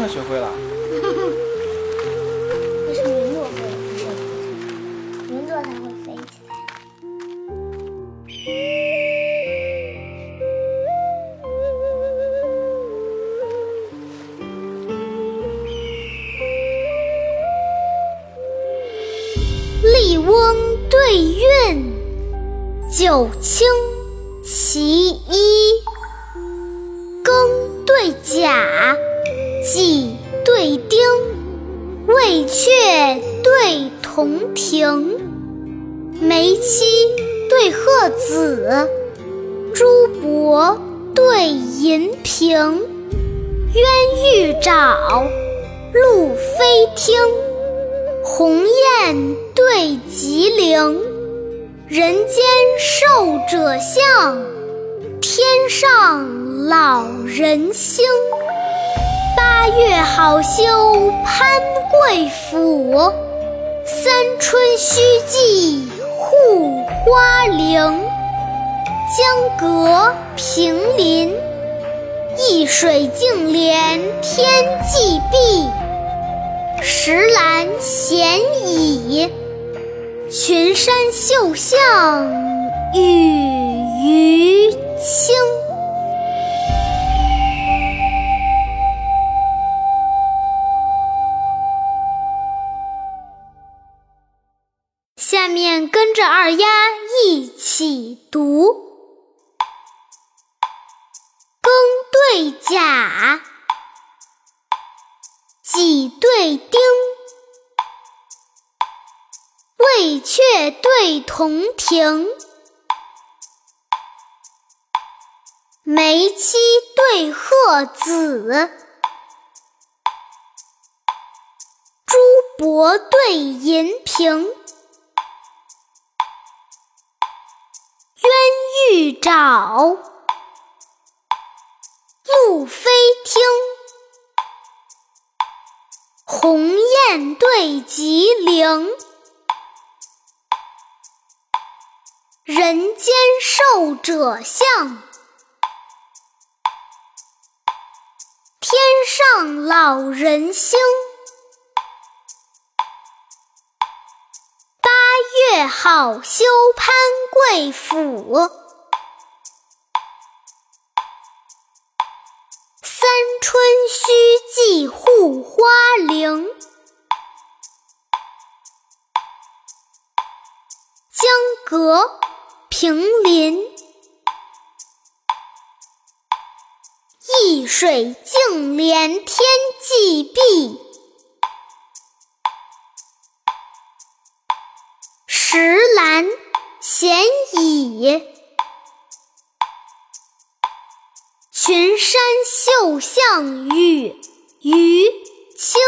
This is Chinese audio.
快学会了。那是云朵会，云朵才会飞起来。笠翁对韵，九卿其一。庚对甲，己对丁，未阙对铜庭。梅妻对鹤子，朱柏对银屏。鸳玉沼，鹭飞汀。鸿雁对吉灵，人间寿者相，天上老人星。月好修攀贵府，三春须记护花陵。江阁平林，一水净连天际碧。石栏闲倚，群山秀象与鱼青。下面跟着二丫一起读：庚对甲。己对丁，未阙对铜庭。梅妻对鹤子，朱柏对银屏。鸳玉沼，鹭飞汀。鸿雁对吉灵，人间寿者相，天上老人星。八月好修攀贵府，春须记护花陵。江阁平林，一水净连天际碧。石栏闲倚，群山秀象雨，于清。